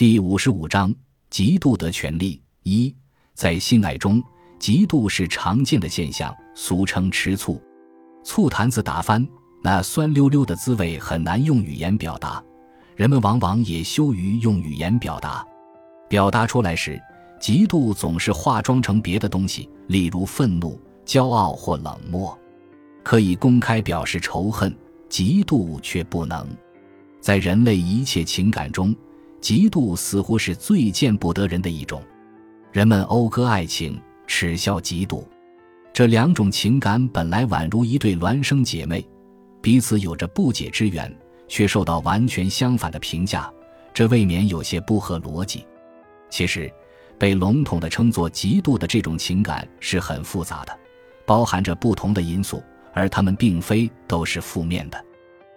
第五十五章：嫉妒的权利。一，在性爱中，嫉妒是常见的现象，俗称吃醋。醋坛子打翻，那酸溜溜的滋味很难用语言表达，人们往往也羞于用语言表达。表达出来时，嫉妒总是化妆成别的东西，例如愤怒、骄傲或冷漠。可以公开表示仇恨，嫉妒却不能。在人类一切情感中。嫉妒似乎是最见不得人的一种，人们讴歌爱情，耻笑嫉妒。这两种情感本来宛如一对孪生姐妹，彼此有着不解之缘，却受到完全相反的评价，这未免有些不合逻辑。其实，被笼统地称作嫉妒的这种情感是很复杂的，包含着不同的因素，而它们并非都是负面的。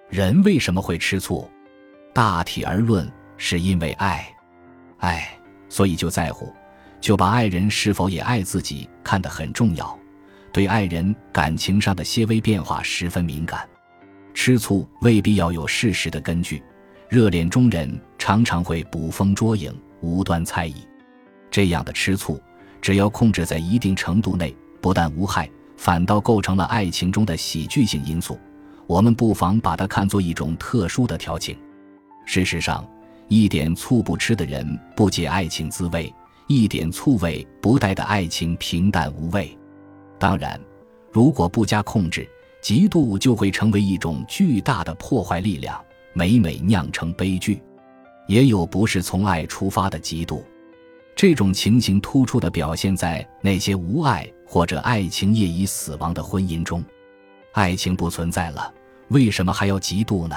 人为什么会吃醋？大体而论。是因为爱，爱，所以就在乎，就把爱人是否也爱自己看得很重要，对爱人感情上的些微变化十分敏感。吃醋未必要有事实的根据，热恋中人常常会捕风捉影、无端猜疑。这样的吃醋，只要控制在一定程度内，不但无害，反倒构成了爱情中的喜剧性因素。我们不妨把它看作一种特殊的调情。事实上。一点醋不吃的人不解爱情滋味，一点醋味不带的爱情平淡无味。当然，如果不加控制，嫉妒就会成为一种巨大的破坏力量，每每酿成悲剧。也有不是从爱出发的嫉妒，这种情形突出的表现在那些无爱或者爱情业已死亡的婚姻中。爱情不存在了，为什么还要嫉妒呢？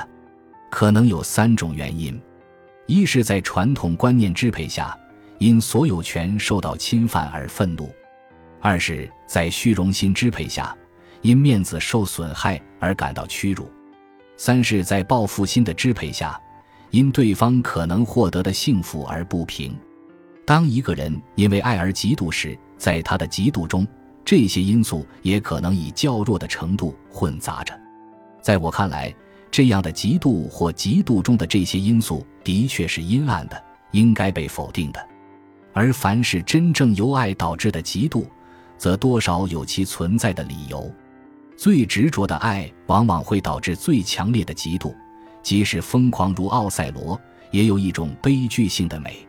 可能有三种原因。一是，在传统观念支配下，因所有权受到侵犯而愤怒；二是，在虚荣心支配下，因面子受损害而感到屈辱；三是，在报复心的支配下，因对方可能获得的幸福而不平。当一个人因为爱而嫉妒时，在他的嫉妒中，这些因素也可能以较弱的程度混杂着。在我看来，这样的嫉妒或嫉妒中的这些因素的确是阴暗的，应该被否定的；而凡是真正由爱导致的嫉妒，则多少有其存在的理由。最执着的爱往往会导致最强烈的嫉妒，即使疯狂如奥赛罗，也有一种悲剧性的美。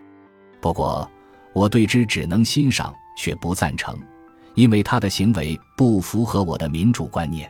不过，我对之只能欣赏，却不赞成，因为他的行为不符合我的民主观念。